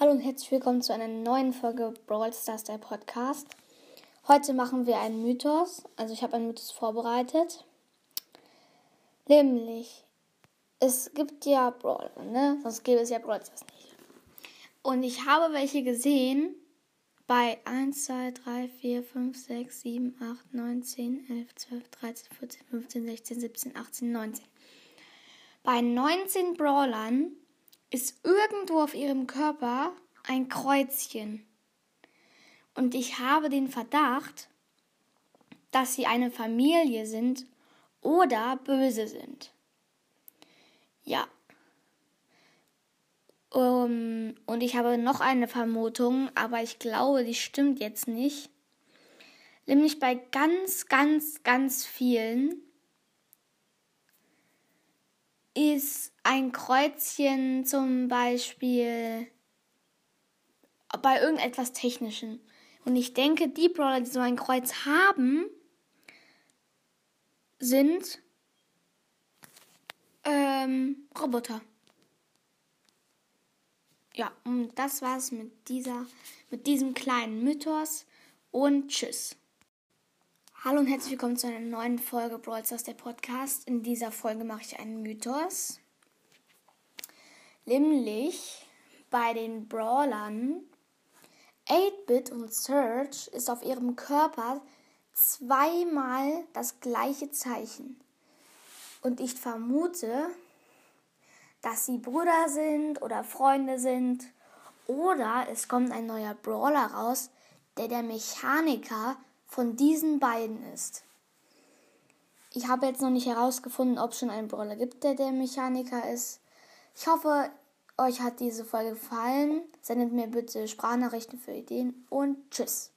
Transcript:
Hallo und herzlich willkommen zu einer neuen Folge Brawl Stars, der Podcast. Heute machen wir einen Mythos. Also ich habe einen Mythos vorbereitet. Nämlich, es gibt ja Brawl, ne? Sonst gäbe es ja Brawl Stars nicht. Und ich habe welche gesehen bei 1, 2, 3, 4, 5, 6, 7, 8, 9, 10, 11, 12, 13, 14, 15, 16, 17, 18, 19. Bei 19 Brawlern ist irgendwo auf ihrem Körper ein Kreuzchen. Und ich habe den Verdacht, dass sie eine Familie sind oder böse sind. Ja. Um, und ich habe noch eine Vermutung, aber ich glaube, die stimmt jetzt nicht. Nämlich bei ganz, ganz, ganz vielen ist ein Kreuzchen zum Beispiel bei irgendetwas Technischem. Und ich denke, die Brawler, die so ein Kreuz haben, sind ähm, Roboter. Ja, und das war's mit dieser, mit diesem kleinen Mythos und tschüss. Hallo und herzlich willkommen zu einer neuen Folge Brawl Stars, der Podcast. In dieser Folge mache ich einen Mythos. Nämlich bei den Brawlern 8-Bit und Surge ist auf ihrem Körper zweimal das gleiche Zeichen. Und ich vermute, dass sie Brüder sind oder Freunde sind. Oder es kommt ein neuer Brawler raus, der der Mechaniker von diesen beiden ist. Ich habe jetzt noch nicht herausgefunden, ob es schon einen Brawler gibt, der der Mechaniker ist. Ich hoffe, euch hat diese Folge gefallen. Sendet mir bitte Sprachnachrichten für Ideen und tschüss.